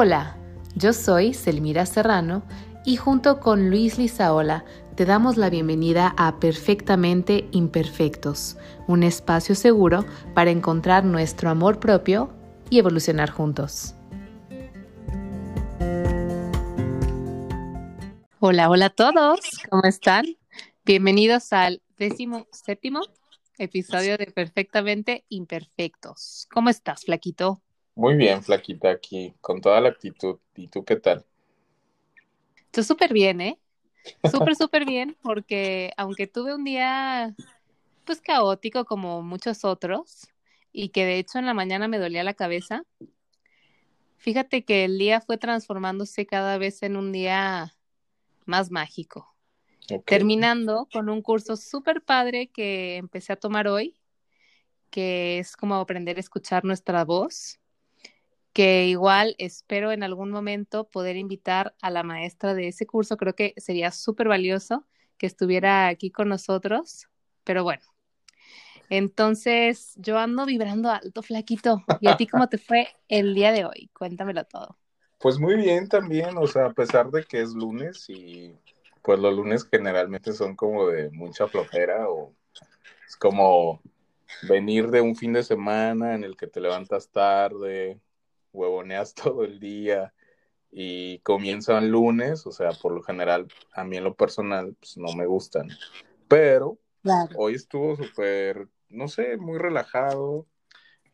Hola, yo soy Selmira Serrano y junto con Luis Lizaola te damos la bienvenida a Perfectamente Imperfectos, un espacio seguro para encontrar nuestro amor propio y evolucionar juntos. Hola, hola a todos, ¿cómo están? Bienvenidos al décimo séptimo episodio de Perfectamente Imperfectos. ¿Cómo estás, Flaquito? Muy bien, Flaquita, aquí, con toda la actitud. ¿Y tú qué tal? Yo súper bien, ¿eh? Súper, súper bien, porque aunque tuve un día, pues caótico como muchos otros, y que de hecho en la mañana me dolía la cabeza, fíjate que el día fue transformándose cada vez en un día más mágico. Terminando con un curso súper padre que empecé a tomar hoy, que es como aprender a escuchar nuestra voz, que igual espero en algún momento poder invitar a la maestra de ese curso. Creo que sería súper valioso que estuviera aquí con nosotros, pero bueno. Entonces, yo ando vibrando alto, flaquito. ¿Y a ti cómo te fue el día de hoy? Cuéntamelo todo. Pues muy bien también, o sea, a pesar de que es lunes y pues los lunes generalmente son como de mucha flojera o es como venir de un fin de semana en el que te levantas tarde, huevoneas todo el día y comienzan lunes, o sea, por lo general, a mí en lo personal, pues no me gustan. Pero hoy estuvo súper, no sé, muy relajado,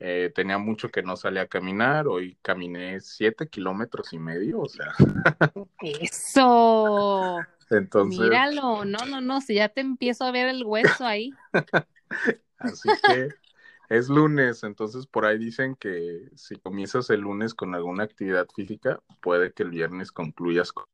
eh, tenía mucho que no salía a caminar, hoy caminé siete kilómetros y medio, o sea. Eso. Entonces. Míralo, no, no, no, si ya te empiezo a ver el hueso ahí. Así que es lunes, entonces por ahí dicen que si comienzas el lunes con alguna actividad física, puede que el viernes concluyas con.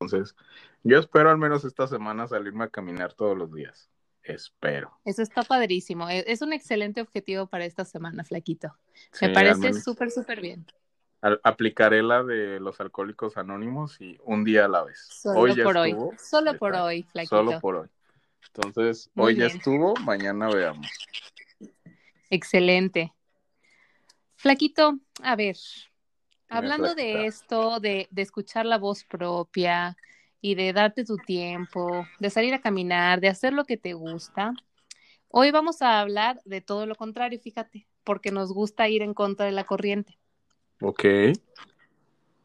Entonces, yo espero al menos esta semana salirme a caminar todos los días. Espero. Eso está padrísimo. E, es un excelente objetivo para esta semana, Flaquito. Me parece súper, súper bien. Aplicaré la de los alcohólicos anónimos y un día a la vez. Solo hoy por hoy. Solo por hoy, Flaquito. Solo por hoy. Entonces, hoy ya estuvo, mañana veamos. Excelente. Flaquito, a ver, hablando de esto, de, de escuchar la voz propia, y de darte tu tiempo, de salir a caminar, de hacer lo que te gusta. Hoy vamos a hablar de todo lo contrario, fíjate, porque nos gusta ir en contra de la corriente. Ok.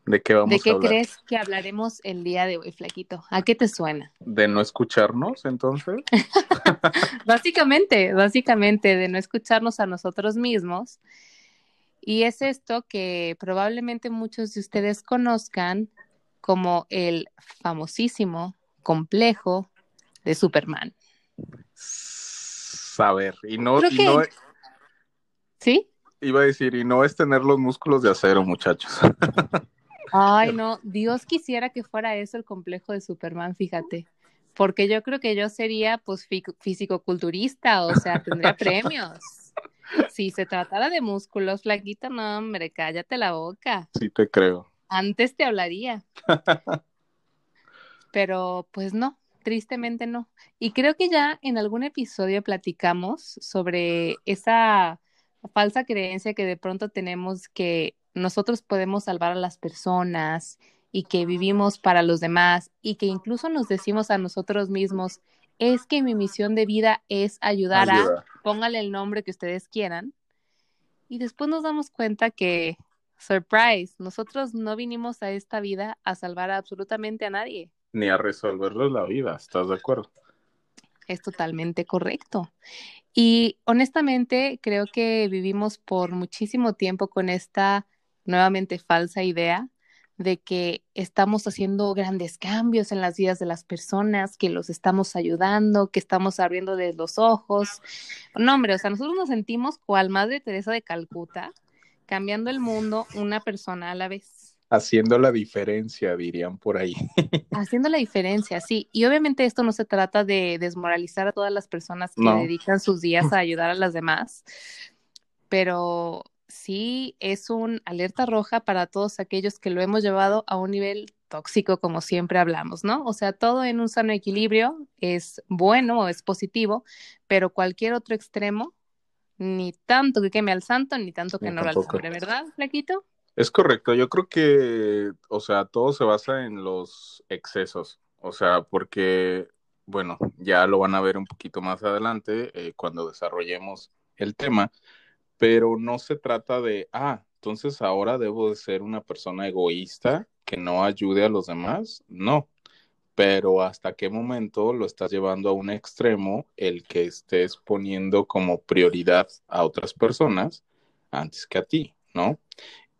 ¿De qué vamos a hablar? ¿De qué crees que hablaremos el día de hoy, Flaquito? ¿A qué te suena? ¿De no escucharnos, entonces? básicamente, básicamente, de no escucharnos a nosotros mismos. Y es esto que probablemente muchos de ustedes conozcan como el famosísimo complejo de Superman. Saber, y no, y no ¿Sí? Iba a decir, y no es tener los músculos de acero, muchachos. Ay, no, Dios quisiera que fuera eso el complejo de Superman, fíjate. Porque yo creo que yo sería, pues, físico-culturista, o sea, tendría premios. Si se tratara de músculos, flaquita, no, hombre, cállate la boca. Sí, te creo. Antes te hablaría. Pero pues no, tristemente no. Y creo que ya en algún episodio platicamos sobre esa falsa creencia que de pronto tenemos que nosotros podemos salvar a las personas y que vivimos para los demás y que incluso nos decimos a nosotros mismos, es que mi misión de vida es ayudar a, póngale el nombre que ustedes quieran. Y después nos damos cuenta que Surprise, nosotros no vinimos a esta vida a salvar absolutamente a nadie. Ni a resolverles la vida, ¿estás de acuerdo? Es totalmente correcto. Y honestamente creo que vivimos por muchísimo tiempo con esta nuevamente falsa idea de que estamos haciendo grandes cambios en las vidas de las personas, que los estamos ayudando, que estamos abriendo los ojos. No, hombre, o sea, nosotros nos sentimos cual Madre Teresa de Calcuta, cambiando el mundo una persona a la vez. Haciendo la diferencia, dirían por ahí. Haciendo la diferencia, sí. Y obviamente esto no se trata de desmoralizar a todas las personas que dedican sus días a ayudar a las demás, pero sí es un alerta roja para todos aquellos que lo hemos llevado a un nivel tóxico, como siempre hablamos, ¿no? O sea, todo en un sano equilibrio es bueno o es positivo, pero cualquier otro extremo ni tanto que queme al santo, ni tanto que no, lo alumbre, ¿verdad, Flaquito? Es correcto, yo creo que, o sea, todo se basa en los excesos, o sea, porque, bueno, ya lo van a ver un poquito más adelante eh, cuando desarrollemos el tema, pero no se trata de, ah, entonces ahora debo de ser una persona egoísta que no ayude a los demás, no, pero hasta qué momento lo estás llevando a un extremo el que estés poniendo como prioridad a otras personas antes que a ti, ¿no?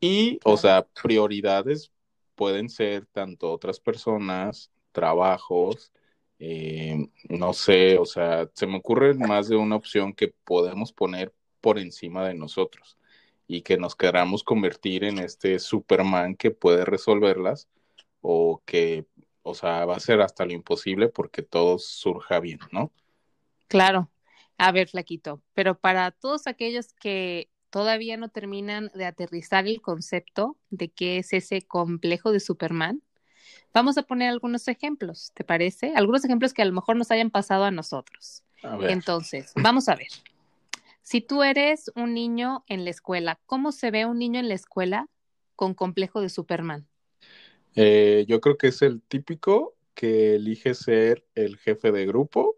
Y, o sea, prioridades pueden ser tanto otras personas, trabajos, eh, no sé, o sea, se me ocurre más de una opción que podemos poner por encima de nosotros y que nos queramos convertir en este Superman que puede resolverlas o que, o sea, va a ser hasta lo imposible porque todo surja bien, ¿no? Claro. A ver, Flaquito, pero para todos aquellos que todavía no terminan de aterrizar el concepto de qué es ese complejo de Superman. Vamos a poner algunos ejemplos, ¿te parece? Algunos ejemplos que a lo mejor nos hayan pasado a nosotros. Entonces, vamos a ver. Si tú eres un niño en la escuela, ¿cómo se ve un niño en la escuela con complejo de Superman? Eh, yo creo que es el típico que elige ser el jefe de grupo,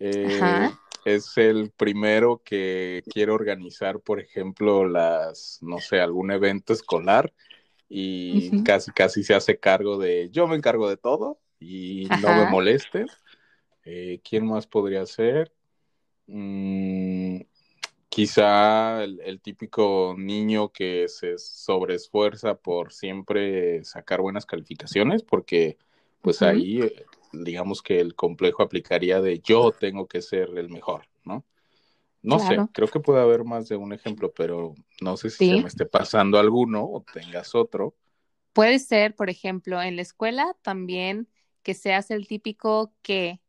eh, Ajá es el primero que quiere organizar, por ejemplo, las, no sé, algún evento escolar y casi, casi se hace cargo de, yo me encargo de todo y no me moleste. Eh, ¿Quién más podría ser? Mm, quizá el, típico niño que se sobreesfuerza por siempre sacar buenas calificaciones, porque pues ahí eh, digamos que el complejo aplicaría de yo tengo que ser el mejor, ¿no? No sé, creo que puede haber más de un ejemplo, pero no sé si se me esté pasando alguno o tengas otro. Puede ser, por ejemplo, en la escuela también que seas el típico que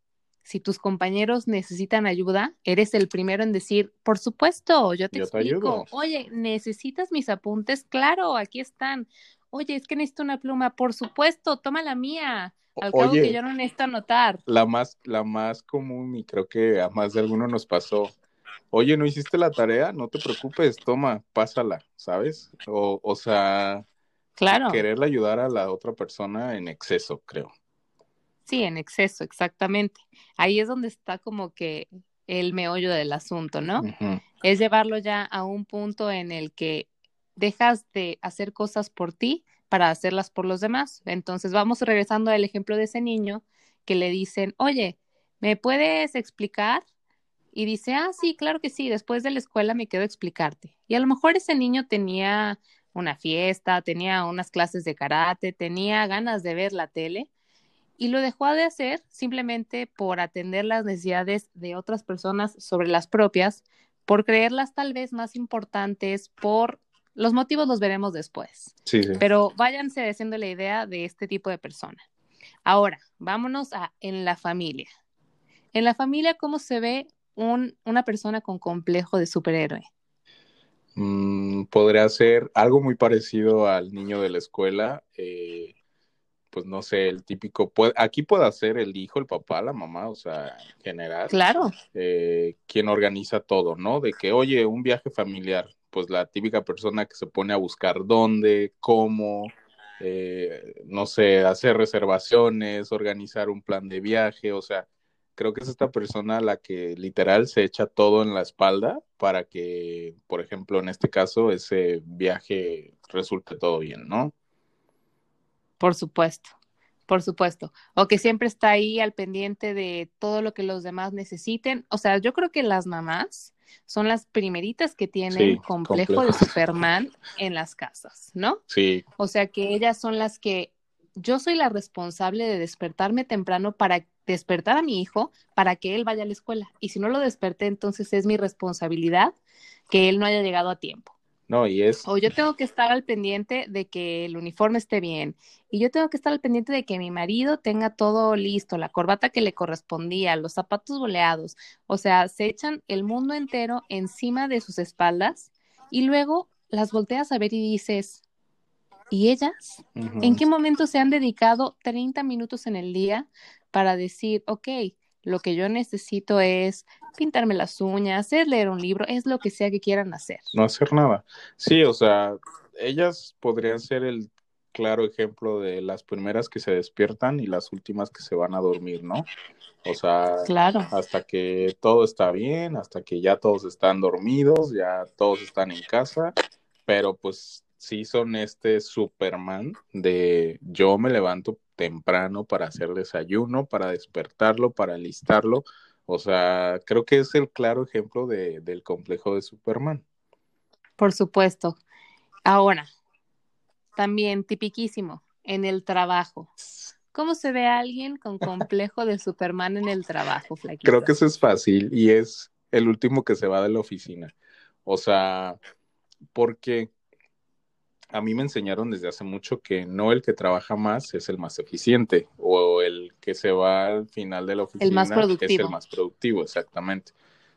si tus compañeros necesitan ayuda, eres el primero en decir, por supuesto, yo te explico. Oye, ¿necesitas mis apuntes? Claro, aquí están. Oye, es que necesito una pluma. Por supuesto, toma la mía. Al cabo que yo no necesito anotar. La más, la más común, y creo que a más de alguno nos pasó. Oye, ¿no hiciste la tarea? No te preocupes, toma, pásala, ¿sabes? O, o sea, claro. quererle ayudar a la otra persona en exceso, creo. Sí, en exceso, exactamente. Ahí es donde está como que el meollo del asunto, ¿no? Es llevarlo ya a un punto en el que dejas de hacer cosas por ti para hacerlas por los demás. Entonces vamos regresando al ejemplo de ese niño que le dicen, oye, ¿me puedes explicar? Y dice, ah, sí, claro que sí, después de la escuela me quedo a explicarte. Y a lo mejor ese niño tenía una fiesta, tenía unas clases de karate, tenía ganas de ver la tele y lo dejó de hacer simplemente por atender las necesidades de otras personas sobre las propias, por creerlas tal vez más importantes, por los motivos los veremos después. Sí, Pero váyanse haciendo la idea de este tipo de persona. Ahora, vámonos a en la familia. En la familia, ¿cómo se ve un, una persona con complejo de superhéroe? Mm, podría ser algo muy parecido al niño de la escuela. Eh, pues no sé, el típico, puede, aquí puede ser el hijo, el papá, la mamá, o sea, en general. Claro. Eh, quien organiza todo, ¿no? De que, oye, un viaje familiar, pues la típica persona que se pone a buscar dónde, cómo, eh, no sé, hacer reservaciones, organizar un plan de viaje, o sea, creo que es esta persona la que literal se echa todo en la espalda para que, por ejemplo, en este caso, ese viaje resulte todo bien, ¿no? Por supuesto. Por supuesto. O que siempre está ahí al pendiente de todo lo que los demás necesiten. O sea, yo creo que las mamás son las primeritas que tienen complejo, de Superman en las casas, ¿no? Sí. O sea, que ellas son las que yo soy la responsable de despertarme temprano para despertar a mi hijo para que él vaya a la escuela. Y si no lo desperté, entonces es mi responsabilidad que él no haya llegado a tiempo. No, y es. O yo tengo que estar al pendiente de que el uniforme esté bien. Y yo tengo que estar al pendiente de que mi marido tenga todo listo, la corbata que le correspondía, los zapatos boleados. O sea, se echan el mundo entero encima de sus espaldas y luego las volteas a ver y dices, ¿y ellas? ¿En qué momento se han dedicado 30 minutos en el día para decir, ok, Lo que yo necesito es pintarme las uñas, es leer un libro, es lo que sea que quieran hacer. No hacer nada. Sí, o sea, ellas podrían ser el claro ejemplo de las primeras que se despiertan y las últimas que se van a dormir, ¿no? O sea, claro. hasta que todo está bien, hasta que ya todos están dormidos, ya todos están en casa, pero pues sí son este Superman de yo me levanto temprano para hacer desayuno, para despertarlo, para alistarlo. O sea, creo que es el claro ejemplo de, del complejo de Superman. Por supuesto. Ahora, también tipiquísimo, en el trabajo. ¿Cómo se ve a alguien con complejo de Superman en el trabajo, Flaquito? Creo que eso es fácil y es el último que se va de la oficina. O sea, porque a mí me enseñaron desde hace mucho que no el que trabaja más es el más eficiente o el que se va al final de la oficina el más productivo. es el más productivo, exactamente.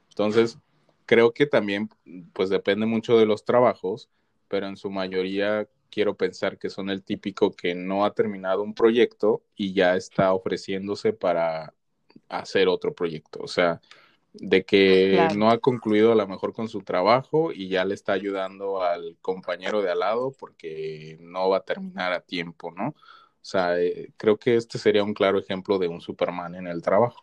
Entonces, creo que también, pues depende mucho de los trabajos, pero en su mayoría quiero pensar que son el típico que no ha terminado un proyecto y ya está ofreciéndose para hacer otro proyecto. O sea, de que no ha concluido a lo mejor con su trabajo y ya le está ayudando al compañero de al lado porque no va a terminar a tiempo, ¿no? O sea, eh, creo que este sería un claro ejemplo de un Superman en el trabajo.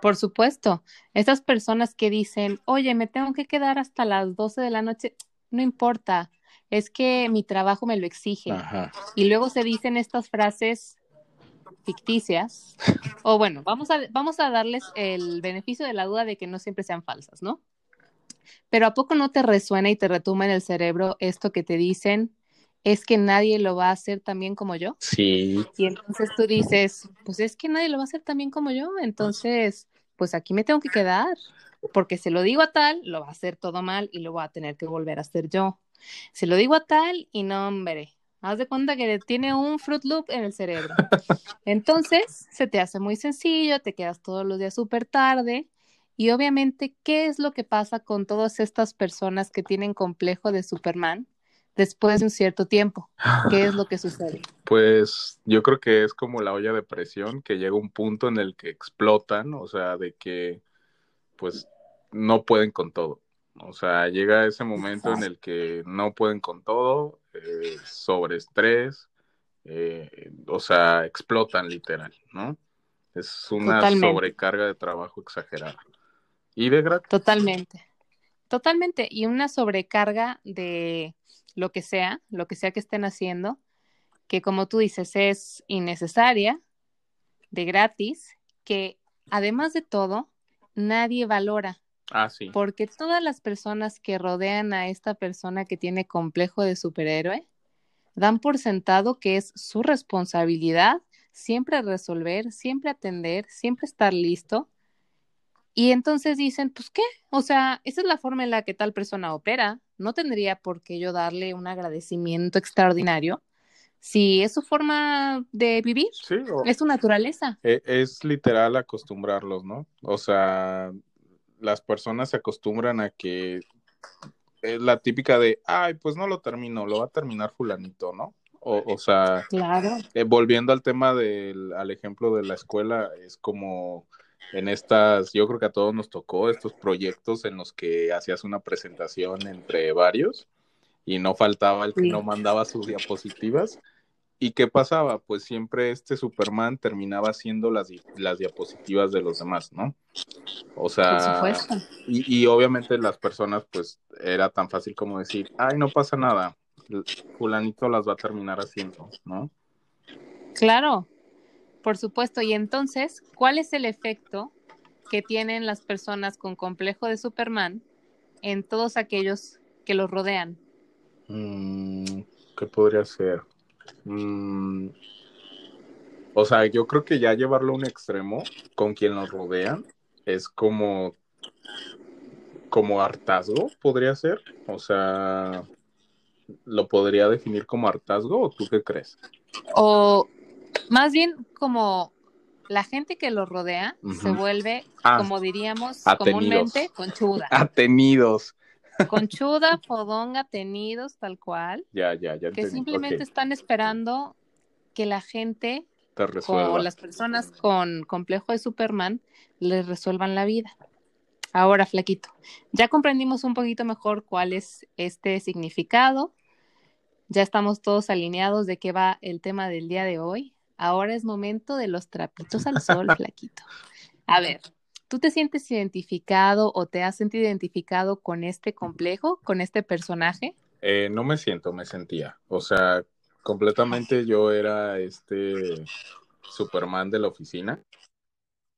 Por supuesto, esas personas que dicen, oye, me tengo que quedar hasta las 12 de la noche, no importa, es que mi trabajo me lo exige. Y luego se dicen estas frases ficticias, o bueno, vamos a, vamos a darles el beneficio de la duda de que no siempre sean falsas, ¿no? Pero ¿a poco no te resuena y te retuma en el cerebro esto que te dicen? Es que nadie lo va a hacer tan bien como yo. Sí. Y entonces tú dices, pues es que nadie lo va a hacer tan bien como yo, entonces, pues aquí me tengo que quedar, porque se lo digo a tal, lo va a hacer todo mal y lo voy a tener que volver a hacer yo. Se lo digo a tal y no, hombre, haz de cuenta que tiene un Fruit Loop en el cerebro. Entonces, se te hace muy sencillo, te quedas todos los días súper tarde. Y obviamente, ¿qué es lo que pasa con todas estas personas que tienen complejo de Superman después de un cierto tiempo? ¿Qué es lo que sucede? Pues yo creo que es como la olla de presión, que llega un punto en el que explotan, o sea, de que pues no pueden con todo. O sea, llega ese momento en el que no pueden con todo, eh, sobre estrés, eh, o sea, explotan literal, ¿no? Es una sobrecarga de trabajo exagerada. Y de gratis. Totalmente. Totalmente. Y una sobrecarga de lo que sea, lo que sea que estén haciendo, que como tú dices, es innecesaria, de gratis, que además de todo, nadie valora. Ah, sí. Porque todas las personas que rodean a esta persona que tiene complejo de superhéroe dan por sentado que es su responsabilidad siempre resolver, siempre atender, siempre estar listo. Y entonces dicen, pues qué, o sea, esa es la forma en la que tal persona opera. No tendría por qué yo darle un agradecimiento extraordinario si es su forma de vivir, es su naturaleza. Es, es, literal acostumbrarlos, ¿no? O sea, las personas se acostumbran a que es la típica de, ay, pues no lo termino, lo va a terminar fulanito, ¿no? O, o sea, claro. eh, volviendo al tema del, al ejemplo de la escuela, es como en estas, yo creo que a todos nos tocó estos proyectos en los que hacías una presentación entre varios y no faltaba el que no mandaba sus diapositivas. ¿Y qué pasaba? Pues siempre este Superman terminaba haciendo las, las diapositivas de los demás, ¿no? O sea, y, y, obviamente las personas, pues era tan fácil como decir, ay, no pasa nada, fulanito las va a terminar haciendo, ¿no? Claro, por supuesto. Y entonces, ¿cuál es el efecto que tienen las personas con complejo de Superman en todos aquellos que los rodean? Mm, ¿Qué podría ser? Mm, o sea, yo creo que ya llevarlo a un extremo con quien nos rodean es como como hartazgo, podría ser. O sea, ¿lo podría definir como hartazgo o tú qué crees? O más bien como la gente que lo rodea se vuelve, ah, como diríamos comúnmente, conchuda. Atenidos. Conchuda, fodonga, tenidos, tal cual. Ya, ya, ya. Que simplemente están esperando que la gente. O las personas con complejo de Superman les resuelvan la vida. Ahora, flaquito, ya comprendimos un poquito mejor cuál es este significado. Ya estamos todos alineados de qué va el tema del día de hoy. Ahora es momento de los trapitos al sol, flaquito. A ver, ¿tú te sientes identificado o te has sentido identificado con este complejo, con este personaje? Eh, no me siento, me sentía. O sea, completamente yo era este Superman de la oficina.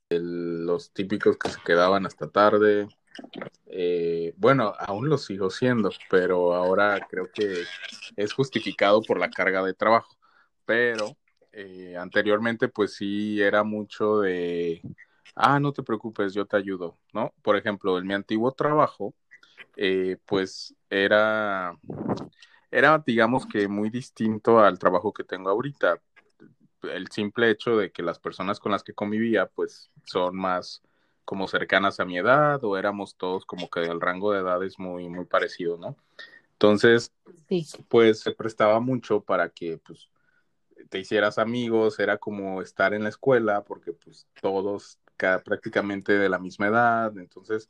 los típicos que se quedaban hasta tarde. Eh, bueno, aún lo sigo siendo, pero ahora creo que es justificado por la carga de trabajo. Pero eh, anteriormente, pues sí era mucho de, ah, no te preocupes, yo te ayudo, ¿no? Por ejemplo, en mi antiguo trabajo, eh, pues era, era, digamos que muy distinto al trabajo que tengo ahorita. El simple hecho de que las personas con las que convivía, pues son más como cercanas a mi edad o éramos todos como que el rango de edad es muy, muy parecido, ¿no? Entonces, pues se prestaba mucho para que, pues, te hicieras amigos, era como estar en la escuela, porque pues todos prácticamente de la misma edad, entonces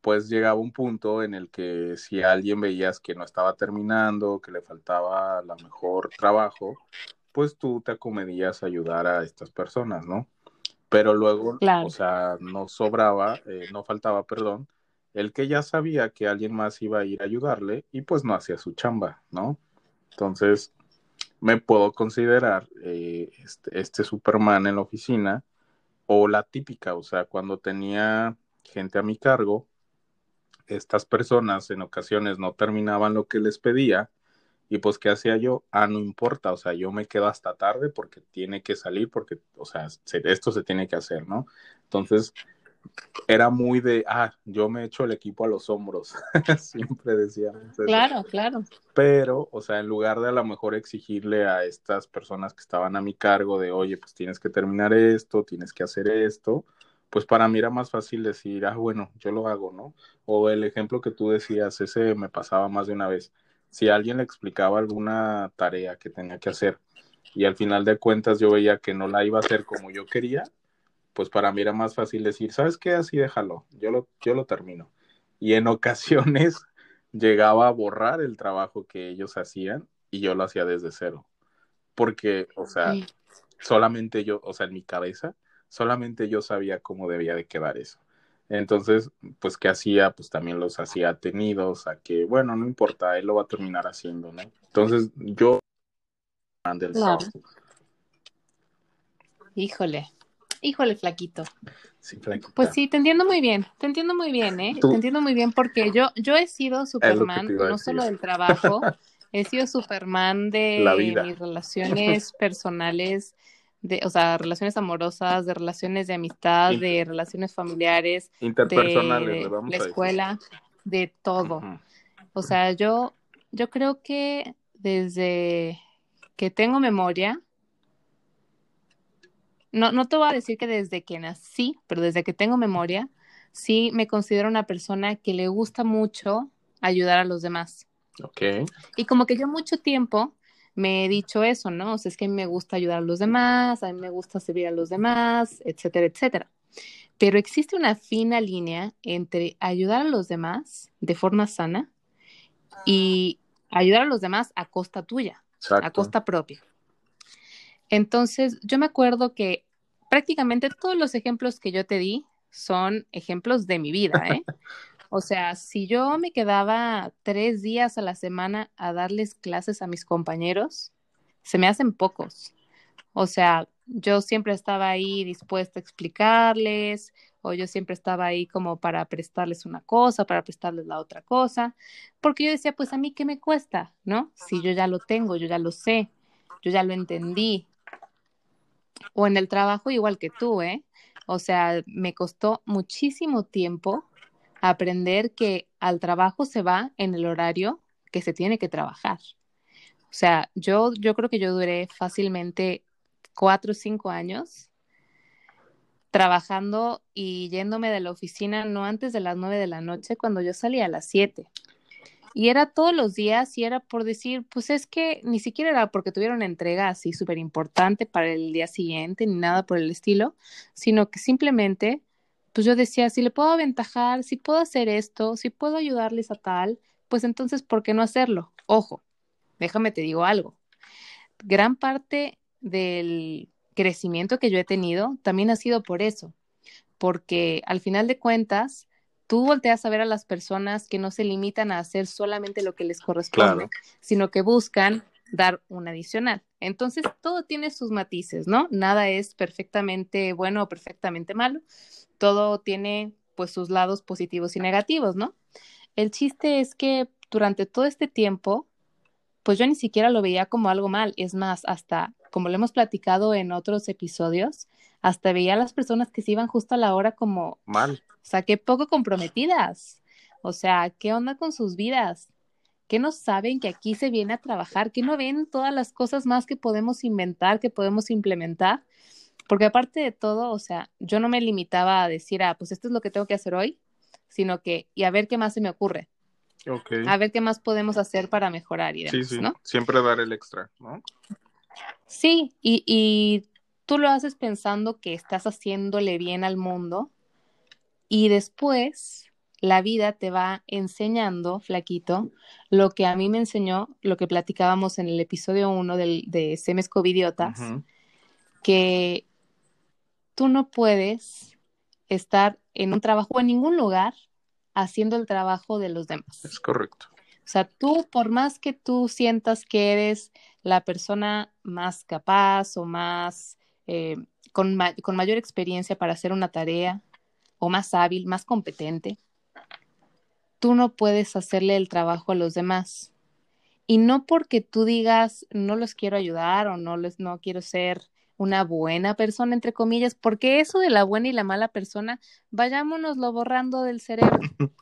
pues llegaba un punto en el que si alguien veías que no estaba terminando, que le faltaba la mejor trabajo, pues tú te acomedías a ayudar a estas personas, ¿no? Pero luego, o sea, no sobraba, eh, no faltaba, perdón, el que ya sabía que alguien más iba a ir a ayudarle y pues no hacía su chamba, ¿no? Entonces, me puedo considerar eh, este, este, Superman en la oficina o la típica, o sea, cuando tenía gente a mi cargo, estas personas en ocasiones no terminaban lo que les pedía y pues ¿qué hacía yo? Ah, no importa, o sea, yo me quedo hasta tarde porque tiene que salir, porque, o sea, esto se tiene que hacer, ¿no? Entonces, era muy de, ah, yo me echo el equipo a los hombros, siempre decía. Claro, claro. Pero, o sea, en lugar de a lo mejor exigirle a estas personas que estaban a mi cargo de, oye, pues tienes que terminar esto, tienes que hacer esto, pues para mí era más fácil decir, ah, bueno, yo lo hago, ¿no? O el ejemplo que tú decías, ese me pasaba más de una vez. Si alguien le explicaba alguna tarea que tenía que hacer y al final de cuentas yo veía que no la iba a hacer como yo quería, pues para mí era más fácil decir, ¿sabes qué? Así déjalo, yo lo, yo lo termino. Y en ocasiones llegaba a borrar el trabajo que ellos hacían y yo lo hacía desde cero. Porque, o sea, solamente yo, o sea, en mi cabeza, solamente yo sabía cómo debía de quedar eso. Entonces, pues, ¿qué hacía? Pues también los hacía tenidos a que, bueno, no importa, él lo va a terminar haciendo, ¿no? Entonces, yo... Híjole, Híjole, flaquito. Sí, Pues sí, te entiendo muy bien, te entiendo muy bien, ¿eh? Te entiendo muy bien porque yo, yo he sido Superman, no solo del trabajo, he sido Superman de mis relaciones personales, de, o sea, relaciones amorosas, de relaciones de amistad, de relaciones familiares, interpersonales, de, la escuela, de todo. O sea, yo, yo creo que desde que tengo memoria, no, no te voy a decir que desde que nací, pero desde que tengo memoria, sí me considero una persona que le gusta mucho ayudar a los demás. Ok. Y como que yo mucho tiempo me he dicho eso, ¿no? O sea, es que a mí me gusta ayudar a los demás, a mí me gusta servir a los demás, etcétera, etcétera. Pero existe una fina línea entre ayudar a los demás de forma sana y ayudar a los demás a costa tuya, a costa propia. Entonces, yo me acuerdo que prácticamente todos los ejemplos que yo te di son ejemplos de mi vida, ¿eh? O sea, si yo me quedaba tres días a la semana a darles clases a mis compañeros, se me hacen pocos. O sea, yo siempre estaba ahí dispuesta a explicarles, o yo siempre estaba ahí como para prestarles una cosa, para prestarles la otra cosa, porque yo decía, pues a mí qué me cuesta, ¿no? Si yo ya lo tengo, yo ya lo sé, yo ya lo entendí, o en el trabajo igual que tú, ¿eh? O sea, me costó muchísimo tiempo aprender que al trabajo se va en el horario que se tiene que trabajar. O sea, yo, yo creo que yo duré fácilmente cuatro o cinco años trabajando y yéndome de la oficina no antes de las nueve de la noche cuando yo salía a las siete. Y era todos los días y era por decir, pues es que ni siquiera era porque tuviera una entrega así súper importante para el día siguiente ni nada por el estilo, sino que simplemente, pues yo decía, si le puedo aventajar, si puedo hacer esto, si puedo ayudarles a tal, pues entonces, ¿por qué no hacerlo? Ojo, déjame te digo algo. Gran parte del crecimiento que yo he tenido también ha sido por eso, porque al final de cuentas, tú volteas a ver a las personas que no se limitan a hacer solamente lo que les corresponde, sino que buscan dar un adicional. Entonces, todo tiene sus matices, ¿no? Nada es perfectamente bueno o perfectamente malo. Todo tiene pues sus lados positivos y negativos, ¿no? El chiste es que durante todo este tiempo, pues yo ni siquiera lo veía como algo mal. Es más, hasta como lo hemos platicado en otros episodios, hasta veía a las personas que se iban justo a la hora como mal. O sea, qué poco comprometidas. O sea, ¿qué onda con sus vidas? ¿Qué no saben que aquí se viene a trabajar? ¿Qué no ven todas las cosas más que podemos inventar, que podemos implementar? Porque aparte de todo, o sea, yo no me limitaba a decir, ah, pues esto es lo que tengo que hacer hoy, sino que, y a ver qué más se me ocurre. Okay. A ver qué más podemos hacer para mejorar y demás, sí, sí. ¿no? Siempre dar el extra, ¿no? Sí, y, y tú lo haces pensando que estás haciéndole bien al mundo y después la vida te va enseñando, flaquito, lo que a mí me enseñó, lo que platicábamos en el episodio 1 del, de Semes Covidiotas, que tú no puedes estar en un trabajo o en ningún lugar haciendo el trabajo de los demás. Es correcto. O sea, tú, por más que tú sientas que eres la persona más capaz o más, eh, con, ma- con mayor experiencia para hacer una tarea, o más hábil, más competente, tú no puedes hacerle el trabajo a los demás. Y no porque tú digas, no los quiero ayudar o no, les, no quiero ser una buena persona, entre comillas, porque eso de la buena y la mala persona, vayámonoslo borrando del cerebro.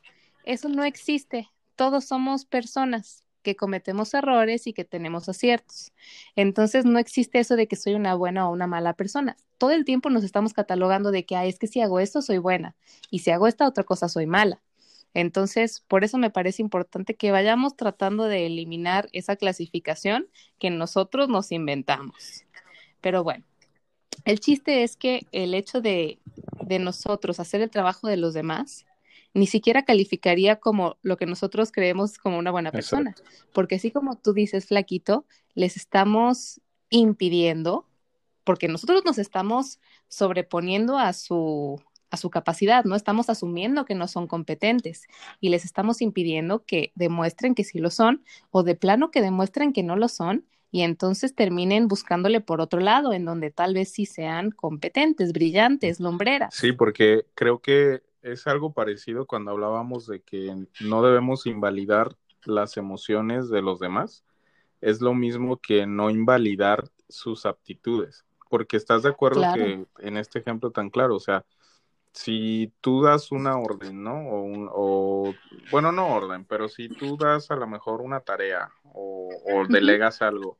Eso no existe. Todos somos personas que cometemos errores y que tenemos aciertos. Entonces no existe eso de que soy una buena o una mala persona. Todo el tiempo nos estamos catalogando de que, ah, es que si hago esto soy buena y si hago esta otra cosa soy mala. Entonces, por eso me parece importante que vayamos tratando de eliminar esa clasificación que nosotros nos inventamos. Pero bueno, el chiste es que el hecho de, de nosotros hacer el trabajo de los demás ni siquiera calificaría como lo que nosotros creemos como una buena persona. Porque así como tú dices, flaquito, les estamos impidiendo, porque nosotros nos estamos sobreponiendo a su, a su capacidad, ¿no? Estamos asumiendo que no son competentes y les estamos impidiendo que demuestren que sí lo son o de plano que demuestren que no lo son y entonces terminen buscándole por otro lado, en donde tal vez sí sean competentes, brillantes, lumbreras. Sí, porque creo que es algo parecido cuando hablábamos de que no debemos invalidar las emociones de los demás. Es lo mismo que no invalidar sus aptitudes, porque estás de acuerdo Claro. que en este ejemplo tan claro, o sea, si tú das una orden, ¿no? O, un- o bueno, no orden, pero si tú das a lo mejor una tarea o, o delegas algo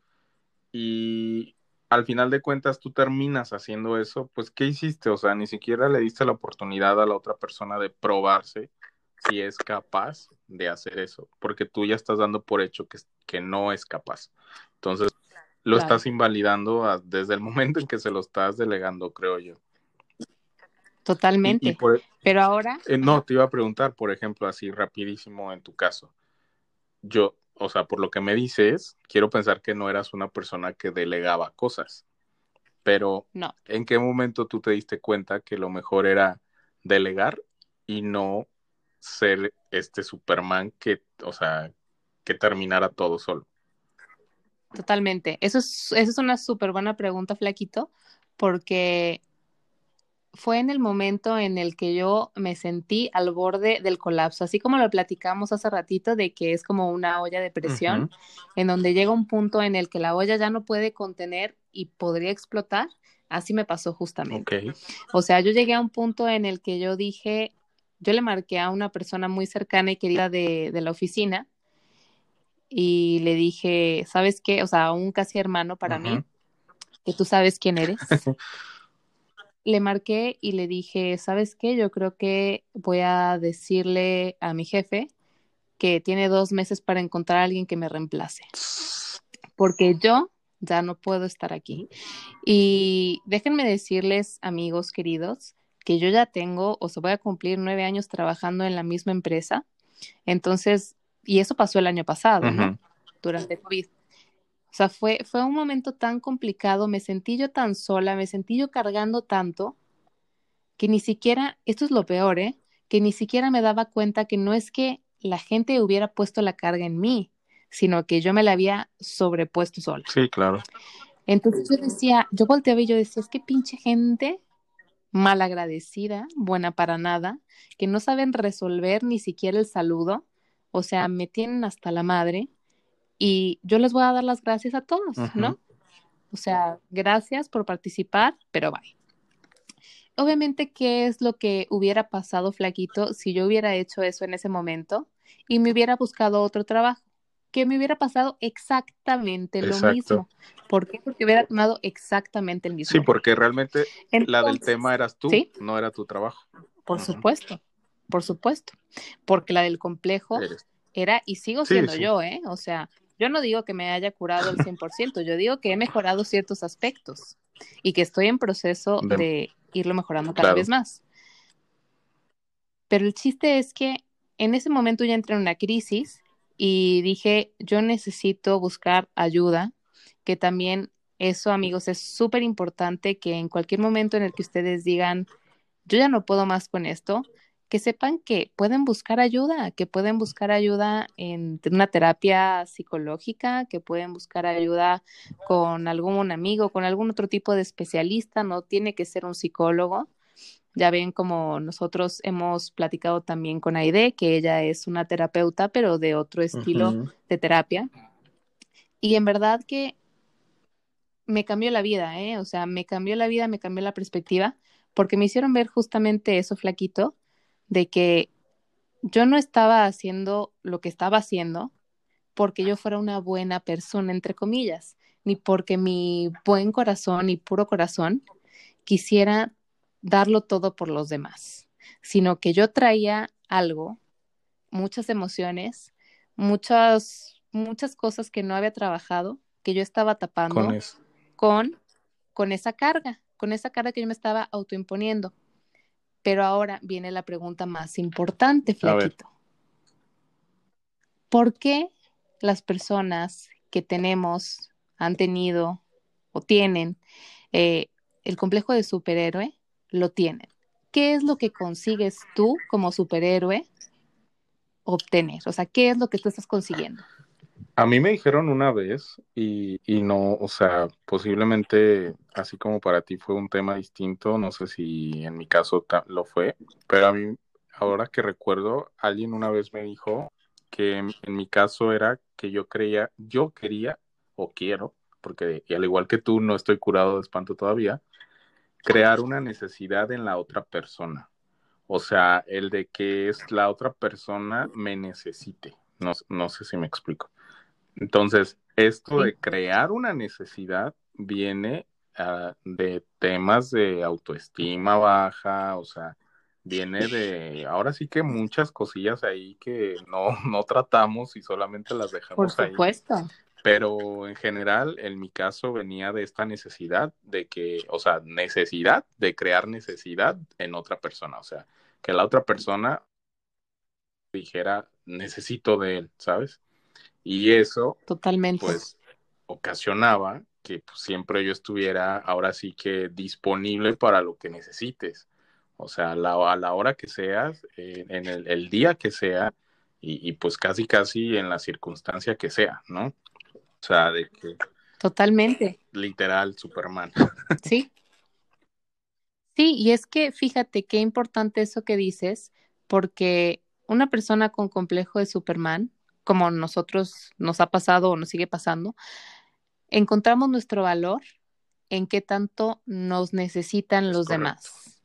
y al final de cuentas tú terminas haciendo eso, pues ¿qué hiciste? O sea, ni siquiera le diste la oportunidad a la otra persona de probarse si es capaz de hacer eso, porque tú ya estás dando por hecho que, que no es capaz. Entonces, lo Claro. estás invalidando a- desde el momento en que se lo estás delegando, creo yo. Totalmente. Y, y por, Pero ahora, eh, no, te iba a preguntar, por ejemplo, así rapidísimo en tu caso. Yo, o sea, por lo que me dices, quiero pensar que no eras una persona que delegaba cosas. Pero, no. ¿en qué momento tú te diste cuenta que lo mejor era delegar y no ser este Superman que, o sea, que terminara todo solo? Totalmente. Eso es, esa es una súper buena pregunta, Flaquito, porque fue en el momento en el que yo me sentí al borde del colapso, así como lo platicamos hace ratito de que es como una olla de presión, en donde llega un punto en el que la olla ya no puede contener y podría explotar. Así me pasó justamente. O sea, yo llegué a un punto en el que yo dije, yo le marqué a una persona muy cercana y querida de, de la oficina y le dije, ¿sabes qué? O sea, a un casi hermano para mí, que tú sabes quién eres. Le marqué y le dije, ¿sabes qué? Yo creo que voy a decirle a mi jefe que tiene dos meses para encontrar a alguien que me reemplace. Porque yo ya no puedo estar aquí. Y déjenme decirles, amigos queridos, que yo ya tengo, o se voy a cumplir nueve años trabajando en la misma empresa. Entonces, y eso pasó el año pasado, ¿no? Durante COVID. O sea, fue, fue un momento tan complicado, me sentí yo tan sola, me sentí yo cargando tanto, que ni siquiera, esto es lo peor, ¿eh? Que ni siquiera me daba cuenta que no es que la gente hubiera puesto la carga en mí, sino que yo me la había sobrepuesto sola. Sí, claro. Entonces yo decía, yo volteaba y yo decía, es que pinche gente malagradecida, buena para nada, que no saben resolver ni siquiera el saludo, o sea, me tienen hasta la madre y yo les voy a dar las gracias a todos, ¿no? O sea, gracias por participar, pero bye. Obviamente, ¿qué es lo que hubiera pasado, Flaquito, si yo hubiera hecho eso en ese momento y me hubiera buscado otro trabajo? Que me hubiera pasado exactamente lo mismo. ¿Por qué? Porque hubiera tomado exactamente el mismo. Sí, porque realmente la del tema eras tú, no era tu trabajo. Por supuesto, por supuesto. Porque la del complejo era, y sigo siendo yo, ¿eh? O sea, yo no digo que me haya curado al 100%, yo digo que he mejorado ciertos aspectos y que estoy en proceso de, irlo mejorando cada vez más. Pero el chiste es que en ese momento ya entré en una crisis y dije, yo necesito buscar ayuda, que también eso, amigos, es súper importante que en cualquier momento en el que ustedes digan, yo ya no puedo más con esto, que sepan que pueden buscar ayuda, que pueden buscar ayuda en una terapia psicológica, que pueden buscar ayuda con algún amigo, con algún otro tipo de especialista, no tiene que ser un psicólogo. Ya ven como nosotros hemos platicado también con Aide, que ella es una terapeuta, pero de otro estilo de terapia. Y en verdad que me cambió la vida, ¿eh? O sea, me cambió la vida, me cambió la perspectiva, porque me hicieron ver justamente eso, flaquito, de que yo no estaba haciendo lo que estaba haciendo porque yo fuera una buena persona, entre comillas, ni porque mi buen corazón y puro corazón quisiera darlo todo por los demás, sino que yo traía algo, muchas emociones, muchas, muchas cosas que no había trabajado, que yo estaba tapando con, con esa carga, con esa carga que yo me estaba autoimponiendo. Pero ahora viene la pregunta más importante, Flaquito. ¿Por qué las personas que tenemos, han tenido o tienen eh, el complejo de superhéroe, lo tienen? ¿Qué es lo que consigues tú como superhéroe obtener? O sea, ¿qué es lo que tú estás consiguiendo? A mí me dijeron una vez y, y, no, o sea, posiblemente así como para ti fue un tema distinto, no sé si en mi caso lo fue, pero a mí, ahora que recuerdo, alguien una vez me dijo que en, mi caso era que yo creía, yo quería o quiero, porque al igual que tú no estoy curado de espanto todavía, crear una necesidad en la otra persona. O sea, el de que es la otra persona me necesite. No, no sé si me explico. Entonces, esto de crear una necesidad viene ah, de temas de autoestima baja, o sea, viene de, ahora sí que muchas cosillas ahí que no, no tratamos y solamente las dejamos Por supuesto. Pero en general, en mi caso, venía de esta necesidad de que, o sea, necesidad de crear necesidad en otra persona, o sea, que la otra persona dijera, necesito de él, ¿sabes? Y eso, Totalmente. pues, ocasionaba que pues, siempre yo estuviera ahora sí que disponible para lo que necesites. O sea, a la, hora que seas, eh, en el, día que sea, y, pues casi, casi en la circunstancia que sea, ¿no? O sea, de que... Totalmente. Literal, Superman. Sí. Sí, y es que fíjate qué importante eso que dices, porque una persona con complejo de Superman como nosotros nos ha pasado o nos sigue pasando, encontramos nuestro valor en qué tanto nos necesitan los demás.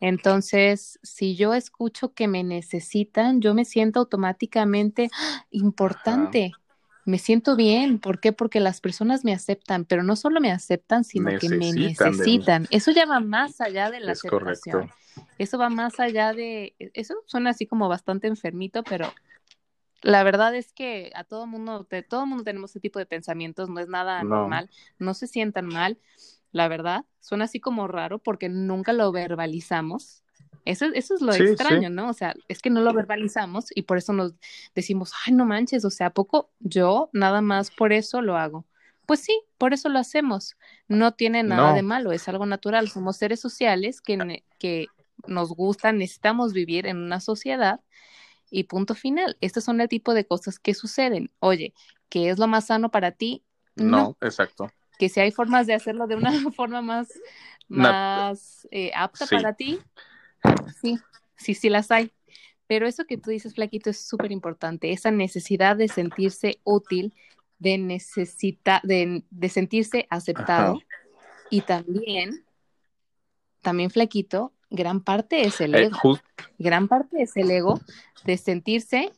Entonces, si yo escucho que me necesitan, yo me siento automáticamente ¡ah! importante. Me siento bien. ¿Por qué? Porque las personas me aceptan, pero no solo me aceptan, sino que me necesitan. Eso ya va más allá de la aceptación. Eso va más allá de, eso suena así como bastante enfermito, pero La verdad es que a todo mundo, de, todo mundo tenemos ese tipo de pensamientos, no es nada normal, no se sientan mal, la verdad, suena así como raro porque nunca lo verbalizamos. Eso, eso es lo extraño, ¿no? O sea, es que no lo verbalizamos y por eso nos decimos, ay, no manches, o sea, ¿a poco yo nada más por eso lo hago? Pues sí, por eso lo hacemos. No tiene nada de malo, es algo natural. Somos seres sociales que, que nos gustan, necesitamos vivir en una sociedad y punto final. Estos son el tipo de cosas que suceden. Oye, ¿qué es lo más sano para ti? No, exacto. Que si hay formas de hacerlo de una forma más, más eh, apta para ti, sí, sí, sí las hay. Pero eso que tú dices, Flaquito, es súper importante, esa necesidad de sentirse útil, de, necesita, de, de sentirse aceptado y también, también, Flaquito, gran parte es el eh, ego. gran parte es el ego de sentirse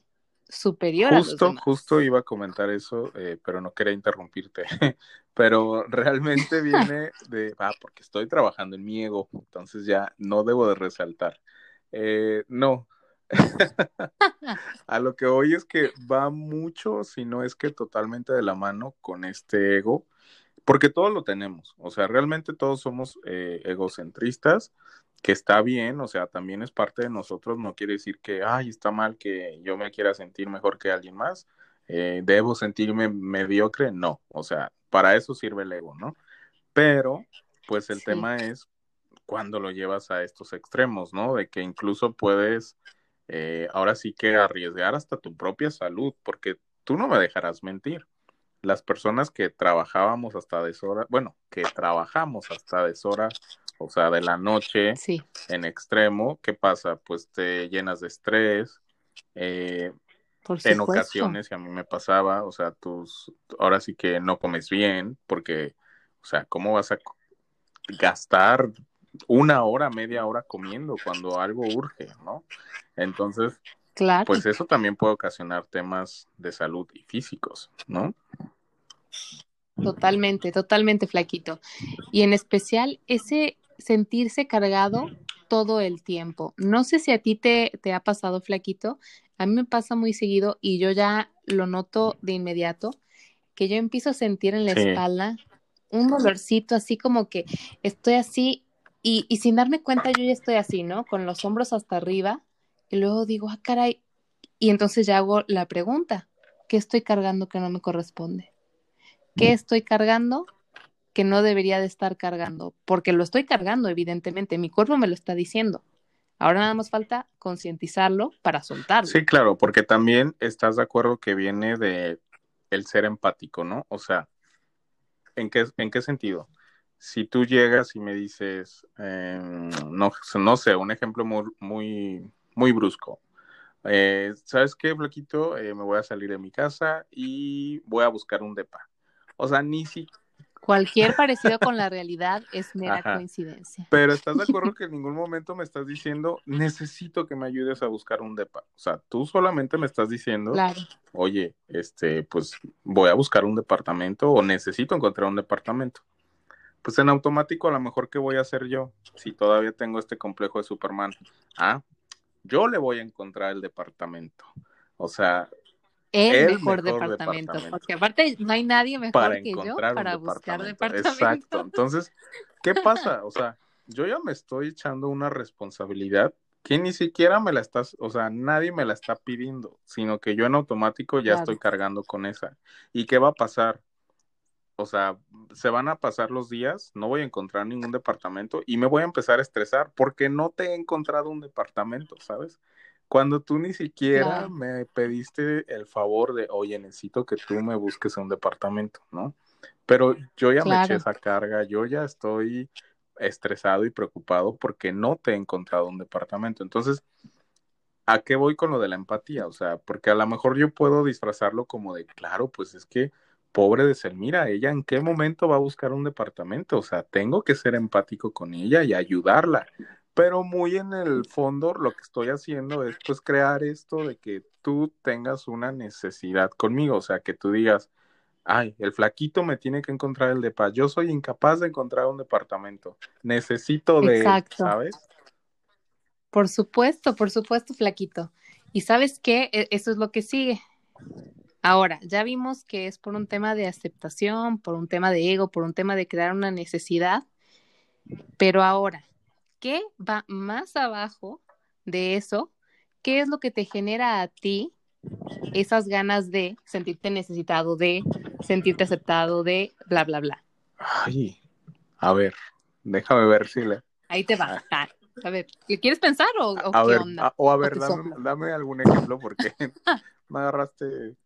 superior justo, a los Justo iba a comentar eso, eh, pero no quería interrumpirte. pero realmente viene de, ah, porque estoy trabajando en mi ego, entonces ya no debo de resaltar. Eh, no. a lo que hoy es que va mucho, si no es que totalmente de la mano con este ego, porque todos lo tenemos, o sea, realmente todos somos egocentristas que está bien, o sea, también es parte de nosotros, no quiere decir que, ay, está mal que yo me quiera sentir mejor que alguien más, eh, debo sentirme mediocre, no, o sea, para eso sirve el ego, ¿no? Pero, pues el tema es cuando lo llevas a estos extremos, ¿no? De que incluso puedes, eh, ahora sí que arriesgar hasta tu propia salud, porque tú no me dejarás mentir. Las personas que trabajábamos hasta deshora, bueno, que trabajamos hasta deshora o sea, de la noche en extremo, ¿qué pasa? Pues te llenas de estrés. Eh, en ocasiones, y a mí me pasaba, o sea, tus, ahora sí que no comes bien, porque, o sea, ¿cómo vas a gastar una hora, media hora comiendo cuando algo urge, ¿no? Entonces, claro. pues eso también puede ocasionar temas de salud y físicos, ¿no? Totalmente, totalmente flaquito. Y en especial ese sentirse cargado todo el tiempo. No sé si a ti te, te ha pasado, flaquito, a mí me pasa muy seguido y yo ya lo noto de inmediato, que yo empiezo a sentir en la espalda un dolorcito, así como que estoy así y, y, sin darme cuenta yo ya estoy así, ¿no? Con los hombros hasta arriba y luego digo, ah, caray, y entonces ya hago la pregunta, ¿qué estoy cargando que no me corresponde? ¿Qué estoy cargando que no debería de estar cargando, porque lo estoy cargando, evidentemente, mi cuerpo me lo está diciendo. Ahora nada más falta concientizarlo para soltarlo. Sí, claro, porque también estás de acuerdo que viene de el ser empático, ¿no? O sea, ¿en qué, en qué sentido? Si tú llegas y me dices, em, no, no sé, un ejemplo muy, muy, muy brusco. Eh, ¿Sabes qué, Flaquito? Eh, me voy a salir de mi casa y voy a buscar un depa. O sea, ni, si, Cualquier parecido con la realidad es mera coincidencia. Pero ¿estás de acuerdo que en ningún momento me estás diciendo, necesito que me ayudes a buscar un depa? O sea, tú solamente me estás diciendo, oye, este, pues voy a buscar un departamento o necesito encontrar un departamento. Pues en automático a lo mejor ¿qué voy a hacer yo si todavía tengo este complejo de Superman. Ah, yo le voy a encontrar el departamento. O sea, el, mejor, departamento, porque aparte no hay nadie mejor que yo para buscar departamento. Exacto, entonces, ¿qué pasa? O sea, yo ya me estoy echando una responsabilidad que ni siquiera me la estás, o sea, nadie me la está pidiendo, sino que yo en automático ya estoy cargando con esa. ¿Y qué va a pasar? O sea, se van a pasar los días, no voy a encontrar ningún departamento y me voy a empezar a estresar porque no te he encontrado un departamento, ¿sabes? Cuando tú ni siquiera me pediste el favor de, oye, necesito que tú me busques un departamento, ¿no? Pero yo ya me eché esa carga, yo ya estoy estresado y preocupado porque no te he encontrado un departamento. Entonces, ¿a qué voy con lo de la empatía? O sea, porque a lo mejor yo puedo disfrazarlo como de, claro, pues es que pobre de Selmira, ella en qué momento va a buscar un departamento? O sea, tengo que ser empático con ella y ayudarla pero muy en el fondo lo que estoy haciendo es pues crear esto de que tú tengas una necesidad conmigo, o sea, que tú digas, ay, el flaquito me tiene que encontrar el depa, yo soy incapaz de encontrar un departamento, necesito de, ¿sabes? Por supuesto, por supuesto, flaquito. Y sabes qué, E- eso es lo que sigue. Ahora, ya vimos que es por un tema de aceptación, por un tema de ego, por un tema de crear una necesidad, pero ahora, ¿qué va más abajo de eso? ¿Qué es lo que te genera a ti esas ganas de sentirte necesitado, de sentirte aceptado, de bla, bla, bla? Ay, a ver, déjame ver si le... Ahí te va. Ah, a ver, ¿le quieres pensar o, o A qué ver, onda? a- o a ver, dame, algún ejemplo porque me agarraste.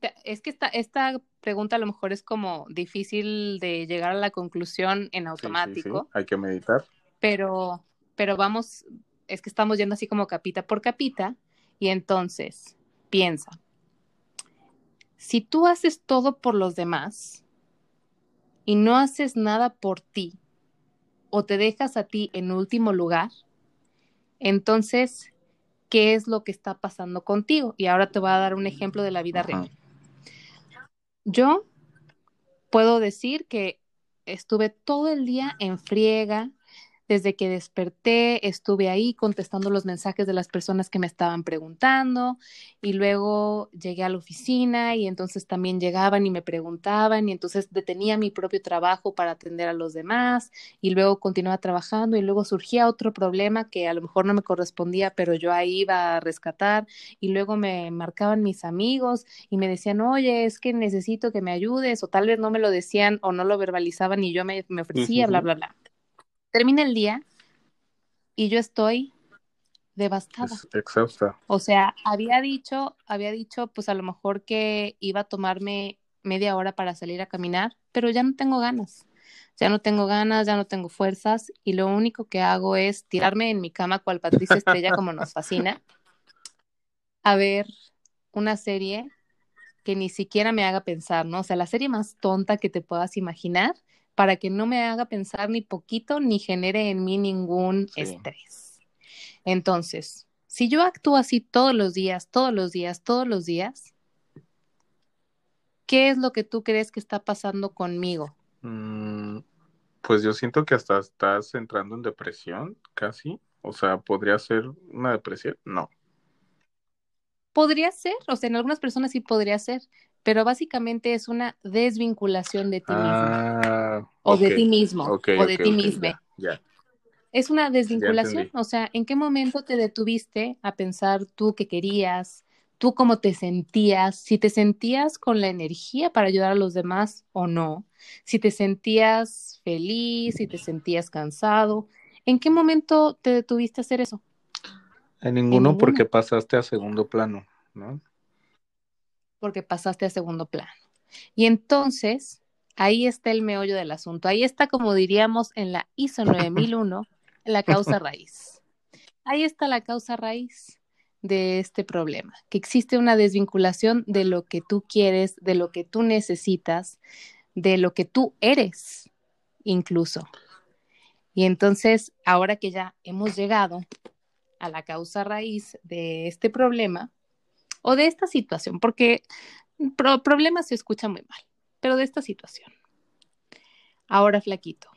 Te- Es que esta, esta pregunta a lo mejor es como difícil de llegar a la conclusión en Sí, sí, sí, automático, hay que meditar. pero, pero vamos, es que estamos yendo así como capita por capita, y entonces piensa, si tú haces todo por los demás y no haces nada por ti, o te dejas a ti en último lugar, entonces, ¿qué es lo que está pasando contigo? Y ahora te voy a dar un ejemplo de la vida Ajá. real. Yo puedo decir que estuve todo el día en friega. Desde que desperté, estuve ahí contestando los mensajes de las personas que me estaban preguntando y luego llegué a la oficina y entonces también llegaban y me preguntaban y entonces detenía mi propio trabajo para atender a los demás y luego continuaba trabajando y luego surgía otro problema que a lo mejor no me correspondía, pero yo ahí iba a rescatar y luego me marcaban mis amigos y me decían, oye, es que necesito que me ayudes, o tal vez no me lo decían o no lo verbalizaban y yo me, me ofrecía, bla, bla, bla. Termina el día y yo estoy devastada. Es exhausta. O sea, había dicho, había dicho, pues a lo mejor que iba a tomarme media hora para salir a caminar, pero ya no tengo ganas. Ya no tengo ganas, ya no tengo fuerzas y lo único que hago es tirarme en mi cama cual Patricia Estrella como nos fascina, a ver una serie que ni siquiera me haga pensar, ¿no? O sea, la serie más tonta que te puedas imaginar para que no me haga pensar ni poquito ni genere en mí ningún Sí. estrés. Entonces, si yo actúo así todos los días, todos los días, todos los días, ¿qué es lo que tú crees que está pasando conmigo? Mm, pues yo siento que hasta estás entrando en depresión, casi. O sea, ¿podría ser una depresión? No. Podría ser, o sea, en algunas personas sí podría ser, pero básicamente es una desvinculación de ti mismo Ah, o de ti mismo o de ti ok, misma. ya, ya. Es una desvinculación, o sea, ¿en qué momento te detuviste a pensar tú qué querías, tú cómo te sentías, si te sentías con la energía para ayudar a los demás o no, si te sentías feliz, si te sentías cansado, ¿en qué momento te detuviste a hacer eso? En ninguno ninguno. porque pasaste a segundo plano, ¿no? Porque pasaste a segundo plano. Y entonces, ahí está el meollo del asunto, ahí está, como diríamos en la ISO 9001, la causa raíz. Ahí está la causa raíz de este problema, que existe una desvinculación de lo que tú quieres, de lo que tú necesitas, de lo que tú eres, incluso. Y entonces, ahora que ya hemos llegado a la causa raíz de este problema o de esta situación, porque pro problema se escucha muy mal, pero de esta situación. Ahora, flaquito,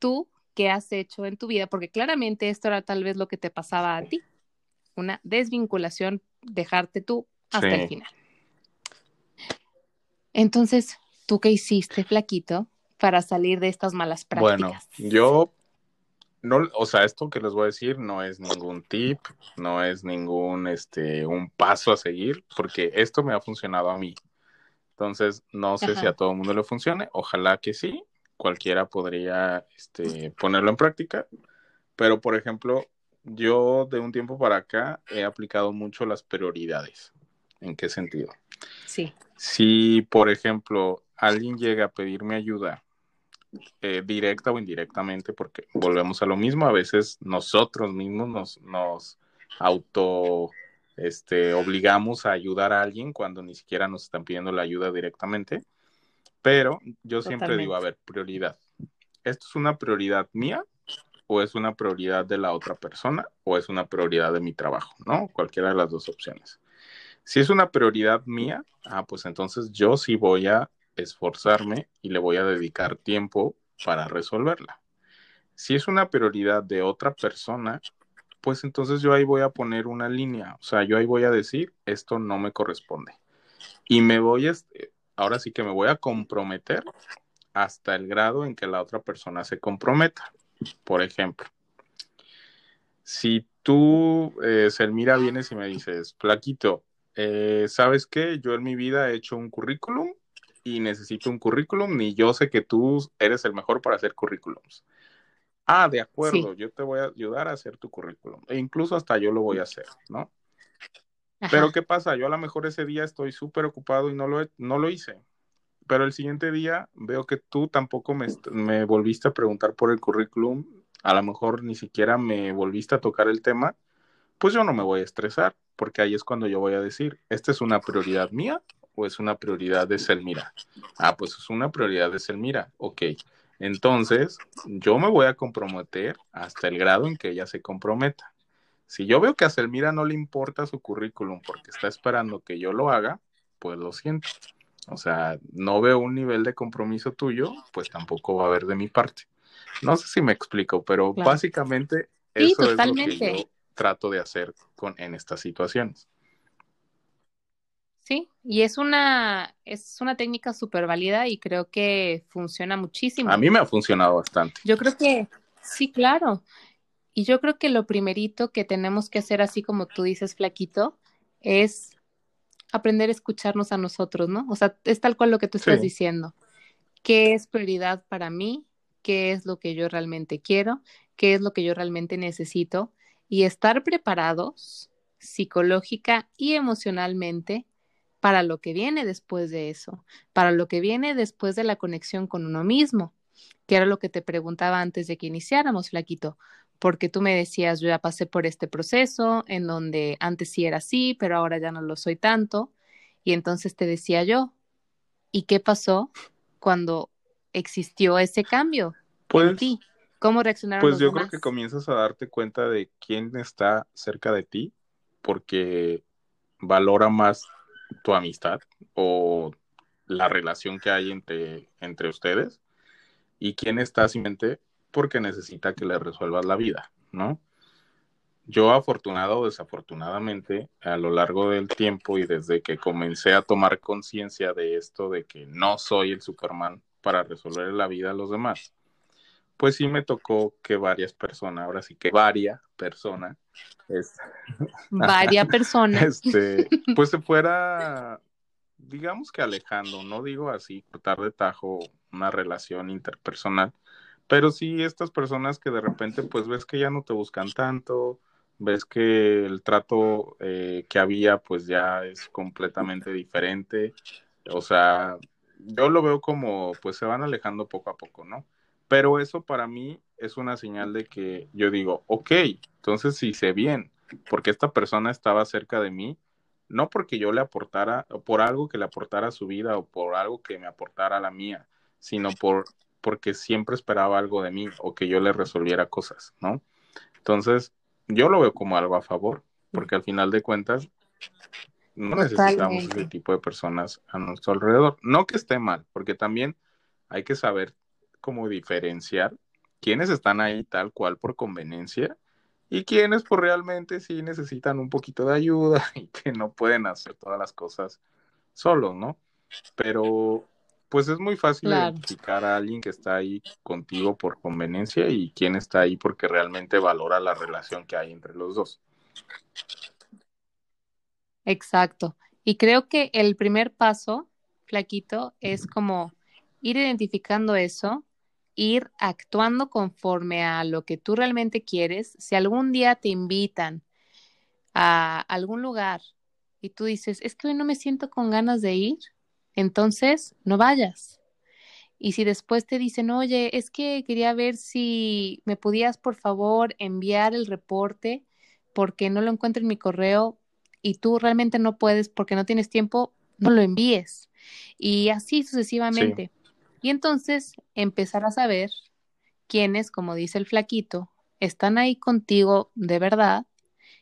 tú qué has hecho en tu vida, porque claramente esto era tal vez lo que te pasaba a ti, una desvinculación, dejarte tú hasta Sí. el final. Entonces, ¿tú qué hiciste, flaquito, para salir de estas malas Bueno, prácticas? yo no, o sea, esto que les voy a decir no es ningún tip, no es ningún, este, un paso a seguir, porque esto me ha funcionado a mí. Entonces, no sé si a todo el mundo le funcione, ojalá que sí, cualquiera podría, este, ponerlo en práctica, pero por ejemplo, yo de un tiempo para acá he aplicado mucho las prioridades. ¿En qué sentido? Sí, Si, por ejemplo, alguien llega a pedirme ayuda eh, directa o indirectamente, porque volvemos a lo mismo, a veces nosotros mismos nos, nos auto este, obligamos a ayudar a alguien cuando ni siquiera nos están pidiendo la ayuda directamente, pero yo siempre digo, a ver, prioridad. ¿Esto es una prioridad mía o es una prioridad de la otra persona o es una prioridad de mi trabajo, ¿no? Cualquiera de las dos opciones. Si es una prioridad mía, ah, pues entonces yo sí voy a esforzarme y le voy a dedicar tiempo para resolverla. Si es una prioridad de otra persona, pues entonces yo ahí voy a poner una línea, o sea, yo ahí voy a decir, esto no me corresponde. Y me voy, a, ahora sí que me voy a comprometer hasta el grado en que la otra persona se comprometa. Por ejemplo, si tú, eh, Selmira, vienes y me dices, Flaquito, eh, ¿sabes qué? Yo en mi vida he hecho un currículum y necesito un currículum y yo sé que tú eres el mejor para hacer currículums. Ah, de acuerdo, yo te voy a ayudar a hacer tu currículum. E incluso hasta yo lo voy a hacer, ¿no? Pero ¿qué pasa? Yo a lo mejor ese día estoy súper ocupado y no lo, no lo hice. Pero el siguiente día veo que tú tampoco me, me volviste a preguntar por el currículum. A lo mejor ni siquiera me volviste a tocar el tema. Pues yo no me voy a estresar, porque ahí es cuando yo voy a decir, ¿esta es una prioridad mía o es una prioridad de Selmira? Ah, pues es una prioridad de Selmira. Ok. Entonces, yo me voy a comprometer hasta el grado en que ella se comprometa. Si yo veo que a Selmira no le importa su currículum porque está esperando que yo lo haga, pues lo siento. O sea, no veo un nivel de compromiso tuyo, pues tampoco va a haber de mi parte. No sé si me explico, pero básicamente eso es lo que yo trato de hacer con, en estas situaciones. Sí, y es una, es una técnica súper válida y creo que funciona muchísimo. A mí me ha funcionado bastante. Yo creo que, sí, claro. Y yo creo que lo primerito que tenemos que hacer, así como tú dices, flaquito, es aprender a escucharnos a nosotros, ¿no? O sea, es tal cual lo que tú estás diciendo. ¿Qué es prioridad para mí? ¿Qué es lo que yo realmente quiero? ¿Qué es lo que yo realmente necesito? Y estar preparados psicológica y emocionalmente para lo que viene después de eso, para lo que viene después de la conexión con uno mismo, que era lo que te preguntaba antes de que iniciáramos, Flaquito porque tú me decías, yo ya pasé por este proceso en donde antes sí era así, pero ahora ya no lo soy tanto. Y entonces te decía yo, ¿y qué pasó cuando existió ese cambio pues, en ti? ¿Cómo reaccionaron Pues yo creo que comienzas a darte cuenta de quién está cerca de ti, porque valora más tu amistad o la relación que hay entre, entre ustedes y quién está simplemente porque necesita que le resuelvas la vida, ¿no? Yo afortunado o desafortunadamente a lo largo del tiempo y desde que comencé a tomar conciencia de esto, de que no soy el Superman para resolver la vida a los demás, pues sí me tocó que varias personas, ahora sí que varias personas, es, varias personas, este, pues se fuera, digamos que alejando, no digo así, cortar de tajo una relación interpersonal, pero sí, estas personas que de repente pues ves que ya no te buscan tanto, ves que el trato eh, que había pues ya es completamente diferente. O sea, yo lo veo como pues se van alejando poco a poco, ¿no? Pero eso para mí es una señal de que yo digo, ok, entonces sé bien, porque esta persona estaba cerca de mí, no porque yo le aportara, por algo que le aportara a su vida o por algo que me aportara a la mía, sino por porque siempre esperaba algo de mí o que yo le resolviera cosas, ¿no? Entonces, yo lo veo como algo a favor, porque al final de cuentas, no necesitamos ese tipo de personas a nuestro alrededor. No que esté mal, porque también hay que saber cómo diferenciar quiénes están ahí tal cual por conveniencia y quiénes por realmente sí necesitan un poquito de ayuda y que no pueden hacer todas las cosas solos, ¿no? Pero pues es muy fácil identificar a alguien que está ahí contigo por conveniencia y quién está ahí porque realmente valora la relación que hay entre los dos. Exacto. Y creo que el primer paso, Flaquito, es como ir identificando eso, ir actuando conforme a lo que tú realmente quieres. Si algún día te invitan a algún lugar y tú dices, es que hoy no me siento con ganas de ir, entonces no vayas. Y si después te dicen, oye, es que quería ver si me podías por favor enviar el reporte porque no lo encuentro en mi correo y tú realmente no puedes porque no tienes tiempo, no lo envíes. Y así sucesivamente. Y entonces empezar a saber quiénes, como dice el flaquito, están ahí contigo de verdad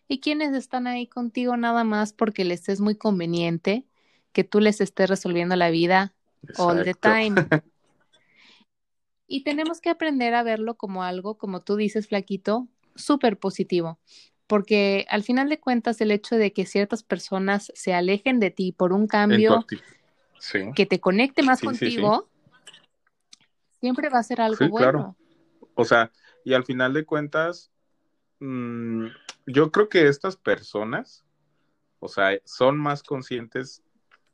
y quiénes están ahí contigo nada más porque les es muy conveniente que tú les estés resolviendo la vida all the time. y tenemos que aprender a verlo como algo, como tú dices, flaquito, súper positivo, porque al final de cuentas el hecho de que ciertas personas se alejen de ti por un cambio que te conecte más contigo, siempre va a ser algo bueno. Claro. O sea, y al final de cuentas, mm, yo creo que estas personas, o sea, son más conscientes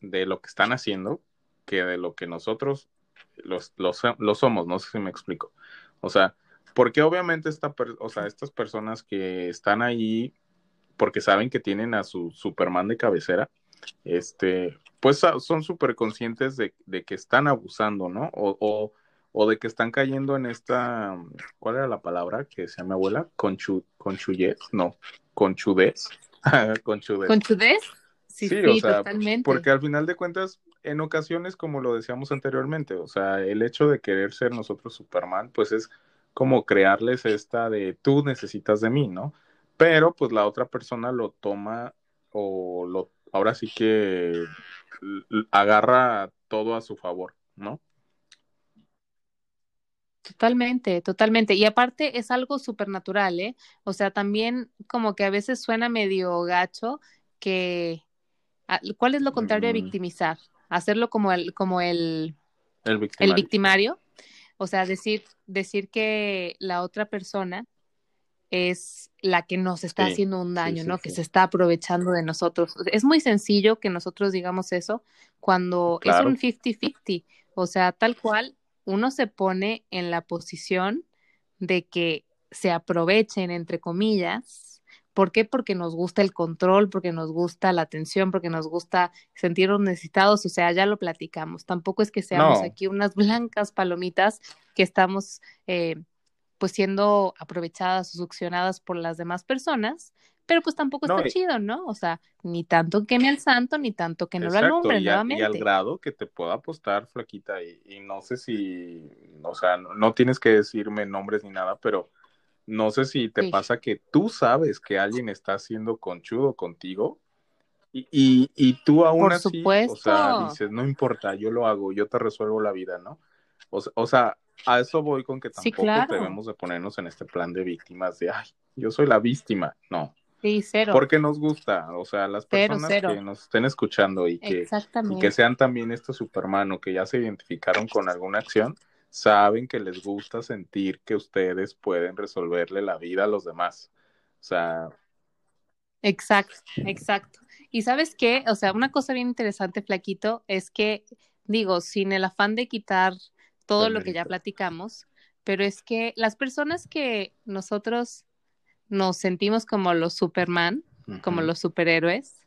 de lo que están haciendo que de lo que nosotros los, los, somos, no sé si me explico. O sea, porque obviamente esta, o sea, estas personas que están ahí porque saben que tienen a su Superman de cabecera, este, pues son súper conscientes de, que están abusando, ¿no? O, o, de que están cayendo en esta, ¿cuál era la palabra que decía mi abuela? Conchu, conchuyez, no, conchudez. conchudez. ¿Conchudez? Sí, sí, o sea, porque al final de cuentas, en ocasiones, como lo decíamos anteriormente, o sea, el hecho de querer ser nosotros Superman, pues es como crearles esta de tú necesitas de mí, ¿no? Pero pues la otra persona lo toma o lo, ahora sí que agarra todo a su favor, ¿no? Totalmente, totalmente. Y aparte es algo supernatural, ¿eh? O sea, también como que a veces suena medio gacho que... Ah, ¿Cuál es lo contrario de mm. victimizar? Hacerlo como el, como el, el victimario. O sea, decir, decir que la otra persona es la que nos está haciendo un daño, ¿no? Que se está aprovechando de nosotros. Es muy sencillo que nosotros digamos eso cuando es un 50-50. O sea, tal cual uno se pone en la posición de que se aprovechen, entre comillas, ¿Por qué? Porque nos gusta el control, porque nos gusta la atención, porque nos gusta sentirnos necesitados, o sea, ya lo platicamos. Tampoco es que seamos aquí unas blancas palomitas que estamos eh, pues siendo aprovechadas o succionadas por las demás personas, pero pues tampoco está chido, ¿no? O sea, ni tanto queme al santo, ni tanto que no lo alumbre nuevamente. Y al grado que te pueda apostar, flaquita, y, y no sé si, o sea, no tienes que decirme nombres ni nada, pero no sé si te pasa que tú sabes que alguien está haciendo conchudo contigo y, y, tú aún Por así, supuesto. o sea, dices, no importa, yo lo hago, yo te resuelvo la vida, ¿no? O, sea, a eso voy con que tampoco debemos de ponernos en este plan de víctimas de, ay, yo soy la víctima, no. Sí, cero. Porque nos gusta, o sea, las personas que nos estén escuchando y que, y que sean también estos Superman o que ya se identificaron con alguna acción, saben que les gusta sentir que ustedes pueden resolverle la vida a los demás. O sea. Exacto, exacto. Y sabes qué, o sea, una cosa bien interesante, Flaquito, es que, digo, sin el afán de quitar todo lo que ya platicamos, pero es que las personas que nosotros nos sentimos como los Superman, como los superhéroes,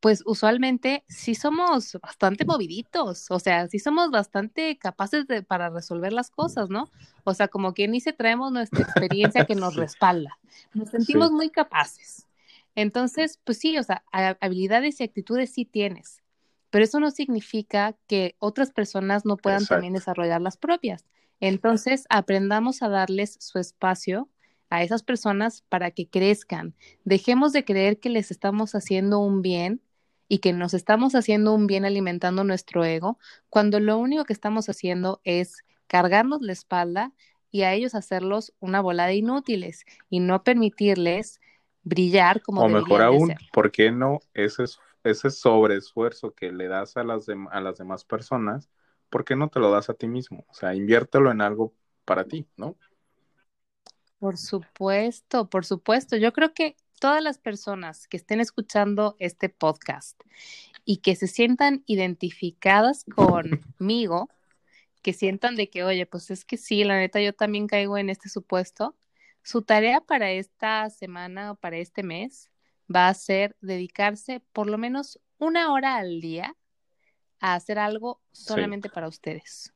pues usualmente sí somos bastante moviditos, o sea, sí somos bastante capaces de, para resolver las cosas, ¿no? O sea, como quien dice, traemos nuestra experiencia que nos respalda, nos sentimos muy capaces. Entonces, pues sí, o sea, habilidades y actitudes sí tienes, pero eso no significa que otras personas no puedan también desarrollar las propias. Entonces, aprendamos a darles su espacio a esas personas para que crezcan. Dejemos de creer que les estamos haciendo un bien y que nos estamos haciendo un bien alimentando nuestro ego, cuando lo único que estamos haciendo es cargarnos la espalda y a ellos hacerlos una bola de inútiles y no permitirles brillar como O mejor aún, ¿por qué no ese, ese sobreesfuerzo que le das a las, a las demás personas, ¿por qué no te lo das a ti mismo? O sea, inviértelo en algo para ti, ¿no? Por supuesto, por supuesto. Yo creo que todas las personas que estén escuchando este podcast y que se sientan identificadas conmigo, que sientan de que, oye, pues es que sí, la neta, yo también caigo en este supuesto, su tarea para esta semana o para este mes va a ser dedicarse por lo menos una hora al día a hacer algo solamente para ustedes.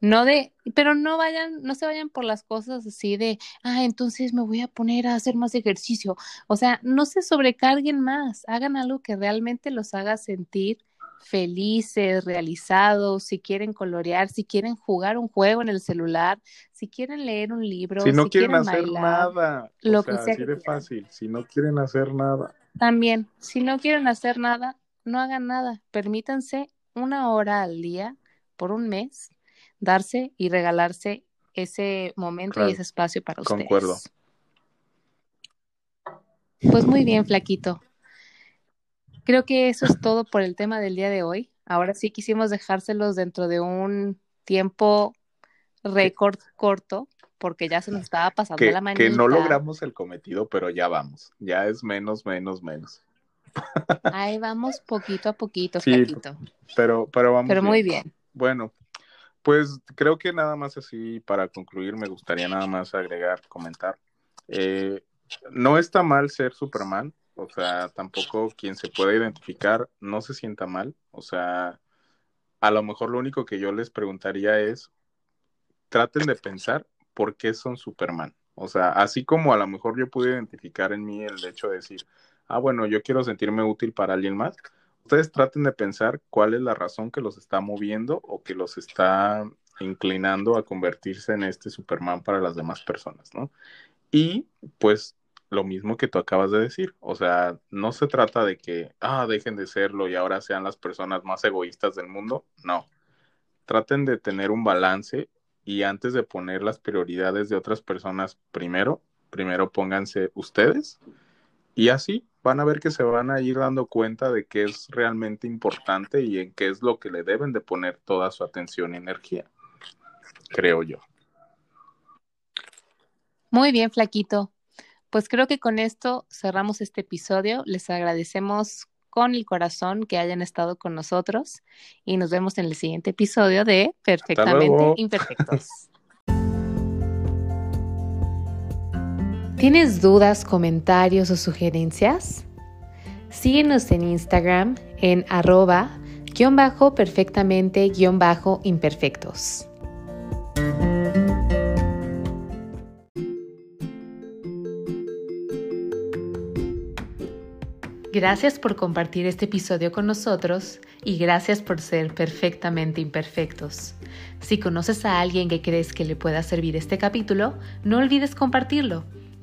No de, pero no vayan, no se vayan por las cosas así de, ah, entonces me voy a poner a hacer más ejercicio. O sea, no se sobrecarguen más, hagan algo que realmente los haga sentir felices, realizados, si quieren colorear, si quieren jugar un juego en el celular, si quieren leer un libro, si no quieren, hacer nada, lo que sea así de fácil, si no quieren hacer nada. También, si no quieren hacer nada, no hagan nada, permítanse una hora al día por un mes darse y regalarse ese momento y ese espacio para ustedes. Concuerdo. Pues muy bien, flaquito. Creo que eso es todo por el tema del día de hoy. Ahora sí quisimos dejárselos dentro de un tiempo récord corto, porque ya se nos estaba pasando que, la manita. que no logramos el cometido, pero ya vamos. Ya es menos, menos, menos. Ahí vamos poquito a poquito, Sí, flaquito. Pero, pero vamos. Pero muy bien. Bueno, pues creo que nada más así para concluir me gustaría nada más agregar, comentar. Eh, no está mal ser Superman, o sea, tampoco quien se pueda identificar no se sienta mal, o sea, a lo mejor lo único que yo les preguntaría es, traten de pensar por qué son Superman. O sea, así como a lo mejor yo pude identificar en mí el hecho de decir, ah, bueno, yo quiero sentirme útil para alguien más, ustedes traten de pensar cuál es la razón que los está moviendo o que los está inclinando a convertirse en este Superman para las demás personas, ¿no? Y pues lo mismo que tú acabas de decir, o sea, no se trata de que, ah, dejen de serlo y ahora sean las personas más egoístas del mundo, no. Traten de tener un balance y antes de poner las prioridades de otras personas primero, primero pónganse ustedes y así van a ver que se van a ir dando cuenta de qué es realmente importante y en qué es lo que le deben de poner toda su atención y energía, creo yo. Muy bien, flaquito. Pues creo que con esto cerramos este episodio. Les agradecemos con el corazón que hayan estado con nosotros y nos vemos en el siguiente episodio de Perfectamente. Imperfectos. ¿Tienes dudas, comentarios o sugerencias? Síguenos en Instagram en arroba guion bajo perfectamente guion bajo imperfectos. Gracias por compartir este episodio con nosotros y gracias por ser perfectamente imperfectos. Si conoces a alguien que crees que le pueda servir este capítulo, no olvides compartirlo.